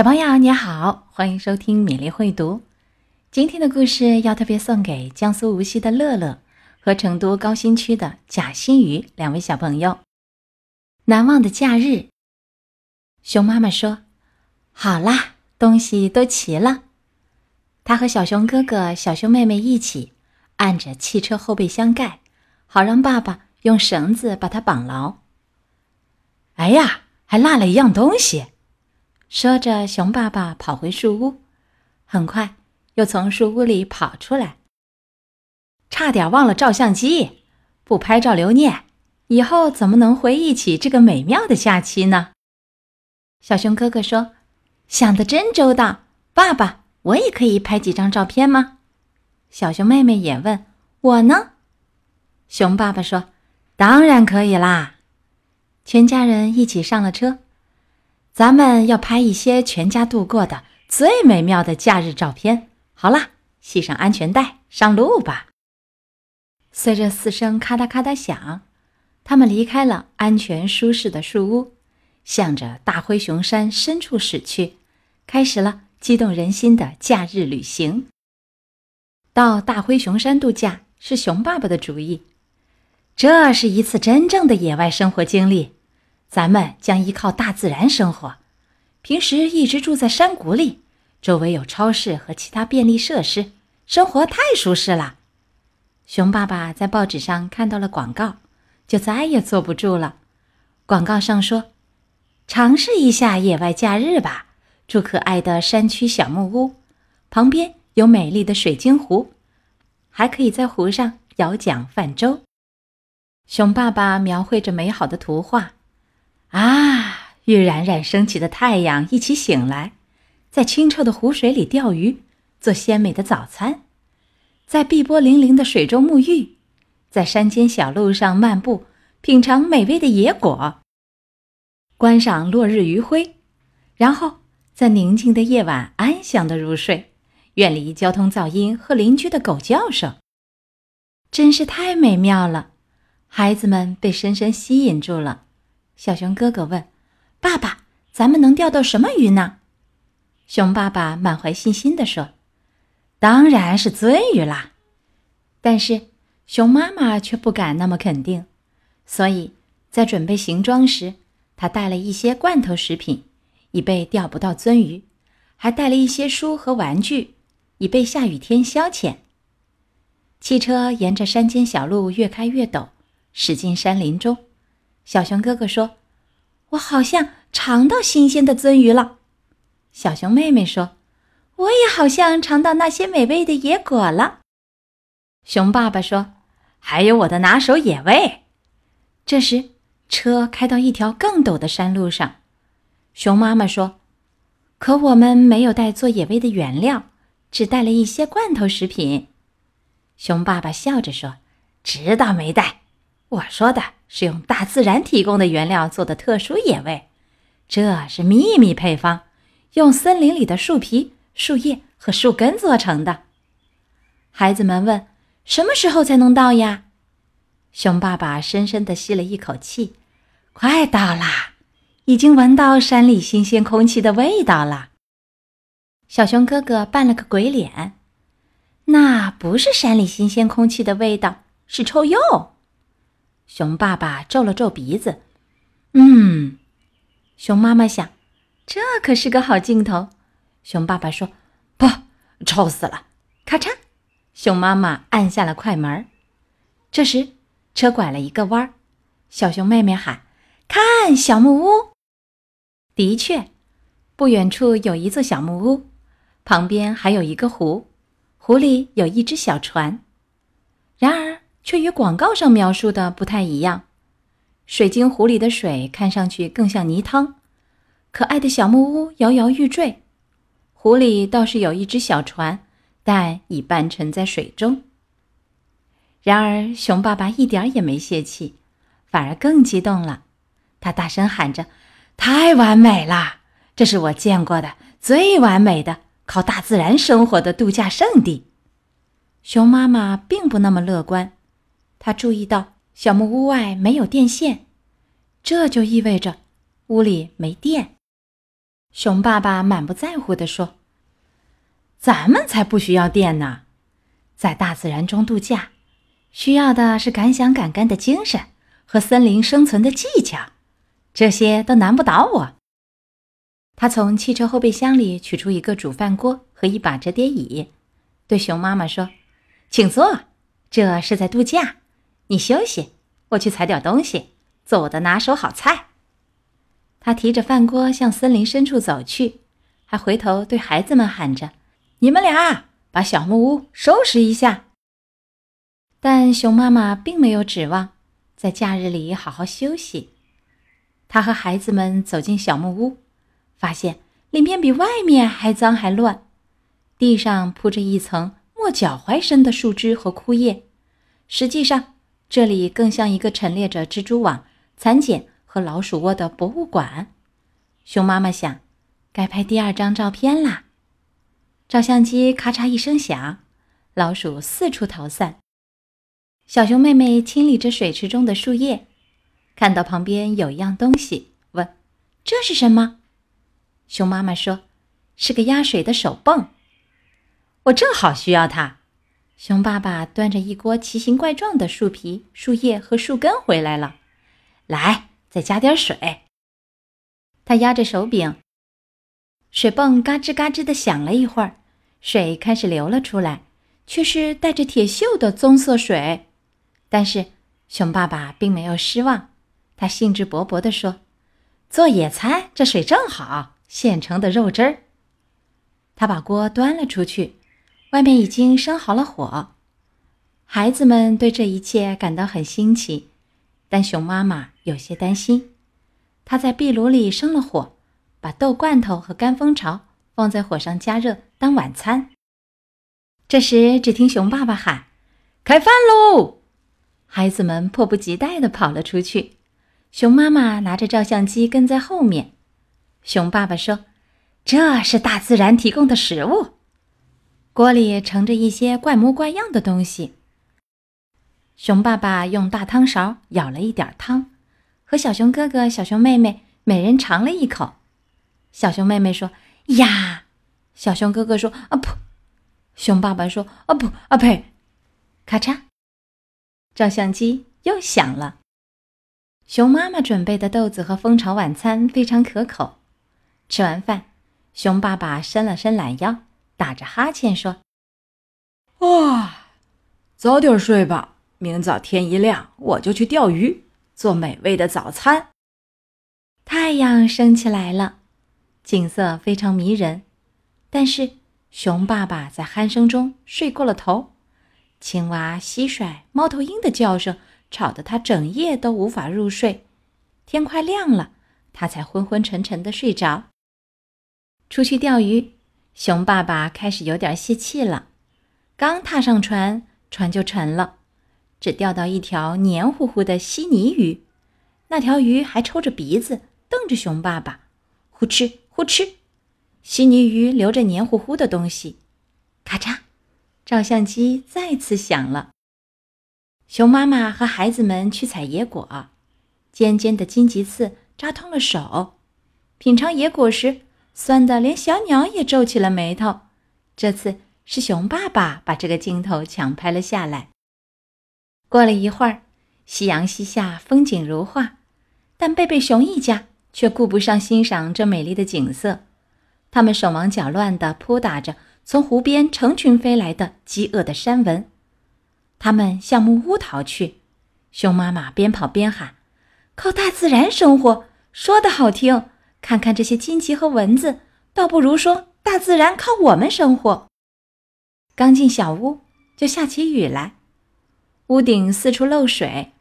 小朋友你好，欢迎收听米粒会读。今天的故事要特别送给江苏无锡的乐乐和成都高新区的贾新宇两位小朋友。难忘的假日，熊妈妈说：“好啦，东西都齐了。”他和小熊哥哥、小熊妹妹一起按着汽车后备箱盖，好让爸爸用绳子把它绑牢。哎呀，还落了一样东西。说着，熊爸爸跑回树屋，很快又从树屋里跑出来。差点忘了照相机，不拍照留念，以后怎么能回忆起这个美妙的假期呢？小熊哥哥说：“想得真周到，爸爸，我也可以拍几张照片吗？”小熊妹妹也问：“我呢？”熊爸爸说：“当然可以啦！”全家人一起上了车。咱们要拍一些全家度过的最美妙的假日照片。好啦，系上安全带，上路吧。随着四声咔嗒咔嗒响，他们离开了安全舒适的树屋，向着大灰熊山深处驶去，开始了激动人心的假日旅行。到大灰熊山度假是熊爸爸的主意，这是一次真正的野外生活经历。咱们将依靠大自然生活，平时一直住在山谷里，周围有超市和其他便利设施，生活太舒适了。熊爸爸在报纸上看到了广告，就再也坐不住了。广告上说：“尝试一下野外假日吧，住可爱的山区小木屋，旁边有美丽的水晶湖，还可以在湖上摇桨泛舟。”熊爸爸描绘着美好的图画。啊，与冉冉升起的太阳一起醒来，在清澈的湖水里钓鱼，做鲜美的早餐，在碧波粼粼的水中沐浴，在山间小路上漫步，品尝美味的野果，观赏落日余晖，然后在宁静的夜晚安详的入睡，远离交通噪音和邻居的狗叫声，真是太美妙了。孩子们被深深吸引住了。小熊哥哥问：“爸爸，咱们能钓到什么鱼呢？”熊爸爸满怀信心地说：“当然是鳟鱼啦。”但是熊妈妈却不敢那么肯定，所以在准备行装时，他带了一些罐头食品，以备钓不到鳟鱼，还带了一些书和玩具，以备下雨天消遣。汽车沿着山间小路越开越陡，驶进山林中。小熊哥哥说：“我好像尝到新鲜的鳟鱼了。”小熊妹妹说：“我也好像尝到那些美味的野果了。”熊爸爸说：“还有我的拿手野味。”这时，车开到一条更陡的山路上。熊妈妈说：“可我们没有带做野味的原料，只带了一些罐头食品。”熊爸爸笑着说：“知道没带？我说的。”是用大自然提供的原料做的特殊野味，这是秘密配方，用森林里的树皮、树叶和树根做成的。孩子们问：“什么时候才能到呀？”熊爸爸深深地吸了一口气：“快到啦，已经闻到山里新鲜空气的味道了。”小熊哥哥扮了个鬼脸：“那不是山里新鲜空气的味道，是臭鼬。”熊爸爸皱了皱鼻子，嗯，熊妈妈想，这可是个好镜头。熊爸爸说：“不，臭死了！”咔嚓，熊妈妈按下了快门。这时，车拐了一个弯儿，小熊妹妹喊：“看，小木屋！”的确，不远处有一座小木屋，旁边还有一个湖，湖里有一只小船。然而。却与广告上描述的不太一样。水晶湖里的水看上去更像泥汤，可爱的小木屋摇摇欲坠。湖里倒是有一只小船，但已半沉在水中。然而，熊爸爸一点也没泄气，反而更激动了。他大声喊着：“太完美了！这是我见过的最完美的靠大自然生活的度假胜地。”熊妈妈并不那么乐观。他注意到小木屋外没有电线，这就意味着屋里没电。熊爸爸满不在乎地说：“咱们才不需要电呢，在大自然中度假，需要的是敢想敢干的精神和森林生存的技巧，这些都难不倒我。”他从汽车后备箱里取出一个煮饭锅和一把折叠椅，对熊妈妈说：“请坐，这是在度假，你休息，我去采点东西，做我的拿手好菜。”他提着饭锅向森林深处走去，还回头对孩子们喊着：“你们俩把小木屋收拾一下。”但熊妈妈并没有指望在假日里好好休息。他和孩子们走进小木屋，发现里面比外面还脏还乱，地上铺着一层没脚踝深的树枝和枯叶。实际上，这里更像一个陈列着蜘蛛网、蚕茧。和老鼠窝的博物馆，熊妈妈想，该拍第二张照片啦。照相机咔嚓一声响，老鼠四处逃散。小熊妹妹清理着水池中的树叶，看到旁边有一样东西，问：“这是什么？”熊妈妈说：“是个压水的手泵。”我正好需要它。熊爸爸端着一锅奇形怪状的树皮、树叶和树根回来了，来。再加点水。他压着手柄，水泵嘎吱嘎吱的响了一会儿，水开始流了出来，却是带着铁锈的棕色水。但是熊爸爸并没有失望，他兴致勃勃地说：“做野餐，这水正好，现成的肉汁儿。”他把锅端了出去，外面已经生好了火。孩子们对这一切感到很新奇。但熊妈妈有些担心，她在壁炉里生了火，把豆罐头和干蜂巢放在火上加热当晚餐。这时，只听熊爸爸喊：“开饭喽！”孩子们迫不及待地跑了出去，熊妈妈拿着照相机跟在后面。熊爸爸说：“这是大自然提供的食物。”锅里盛着一些怪模怪样的东西。熊爸爸用大汤勺舀了一点汤，和小熊哥哥、小熊妹妹每人尝了一口。小熊妹妹说：“呀！”小熊哥哥说：“啊噗！”熊爸爸说：“啊不啊呸！”咔嚓，照相机又响了。熊妈妈准备的豆子和蜂巢晚餐非常可口。吃完饭，熊爸爸伸了伸懒腰，打着哈欠说：“啊，早点睡吧。”明早天一亮，我就去钓鱼，做美味的早餐。太阳升起来了，景色非常迷人。但是熊爸爸在鼾声中睡过了头，青蛙、蟋蟀、猫头鹰的叫声吵得他整夜都无法入睡。天快亮了，他才昏昏沉沉的睡着。出去钓鱼，熊爸爸开始有点泄气了。刚踏上船，船就沉了。只钓到一条黏糊糊的稀泥鱼，那条鱼还抽着鼻子瞪着熊爸爸，呼哧呼哧，稀泥鱼流着黏糊糊的东西，咔嚓，照相机再次响了。熊妈妈和孩子们去采野果，尖尖的荆棘刺扎痛了手，品尝野果时酸的连小鸟也皱起了眉头。这次是熊爸爸把这个镜头抢拍了下来。过了一会儿，夕阳西下，风景如画，但贝贝熊一家却顾不上欣赏这美丽的景色。他们手忙脚乱地扑打着从湖边成群飞来的饥饿的山蚊。他们向木屋逃去。熊妈妈边跑边喊：“靠大自然生活，说的好听。看看这些荆棘和蚊子，倒不如说大自然靠我们生活。”刚进小屋，就下起雨来。屋顶四处漏水，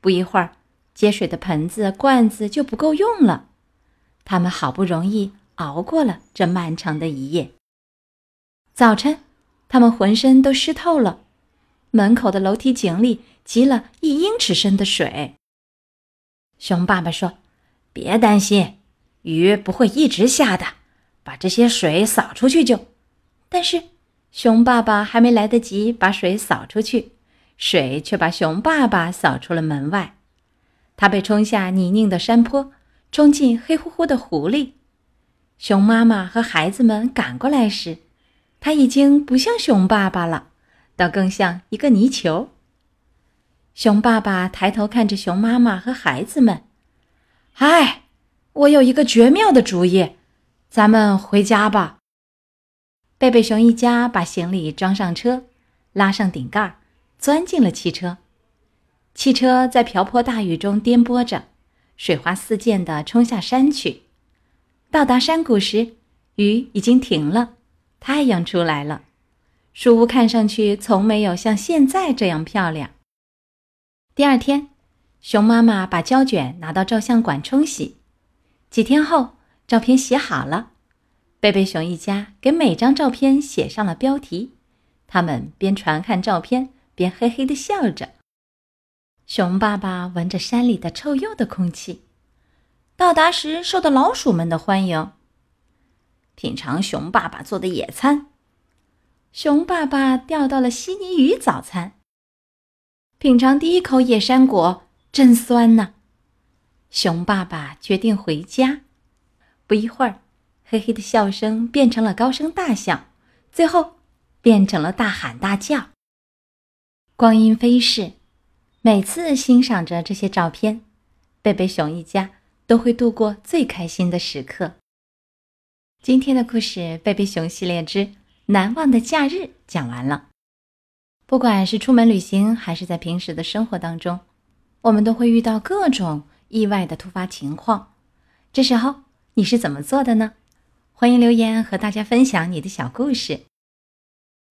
不一会儿，接水的盆子、罐子就不够用了。他们好不容易熬过了这漫长的一夜。早晨，他们浑身都湿透了，门口的楼梯井里积了一英尺深的水。熊爸爸说：“别担心，雨不会一直下的，把这些水扫出去就……”但是，熊爸爸还没来得及把水扫出去。水却把熊爸爸扫出了门外，他被冲下泥泞的山坡，冲进黑乎乎的湖里。熊妈妈和孩子们赶过来时，他已经不像熊爸爸了，倒更像一个泥球。熊爸爸抬头看着熊妈妈和孩子们：“嗨，我有一个绝妙的主意，咱们回家吧。”贝贝熊一家把行李装上车，拉上顶盖，钻进了汽车。汽车在瓢泼大雨中颠簸着，水花四溅地冲下山去。到达山谷时，雨已经停了，太阳出来了。树屋看上去从没有像现在这样漂亮。第二天，熊妈妈把胶卷拿到照相馆冲洗。几天后，照片洗好了。贝贝熊一家给每张照片写上了标题，他们边传看照片边嘿嘿地笑着。熊爸爸闻着山里的臭鼬的空气，到达时受到老鼠们的欢迎。品尝熊爸爸做的野餐，熊爸爸钓到了悉尼鱼早餐。品尝第一口野山果，真酸呐！熊爸爸决定回家。不一会儿。嘿嘿的笑声变成了高声大笑，最后变成了大喊大叫。光阴飞逝，每次欣赏着这些照片，贝贝熊一家都会度过最开心的时刻。今天的故事《贝贝熊系列之难忘的假日》讲完了。不管是出门旅行，还是在平时的生活当中，我们都会遇到各种意外的突发情况。这时候你是怎么做的呢？欢迎留言和大家分享你的小故事。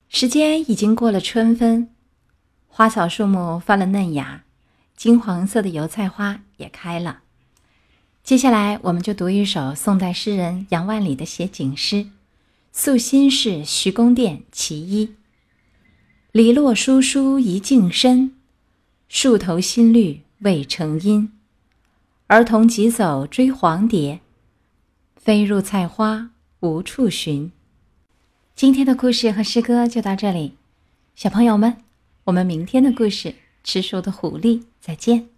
时间已经过了春分，花草树木发了嫩芽，金黄色的油菜花也开了。接下来，我们就读一首宋代诗人杨万里的写景诗《宿新市徐公店其一》：篱落疏疏一径深，树头新绿未成阴。儿童急走追黄蝶，飞入菜花。无处寻。今天的故事和诗歌就到这里，小朋友们，我们明天的故事《吃书的狐狸》再见。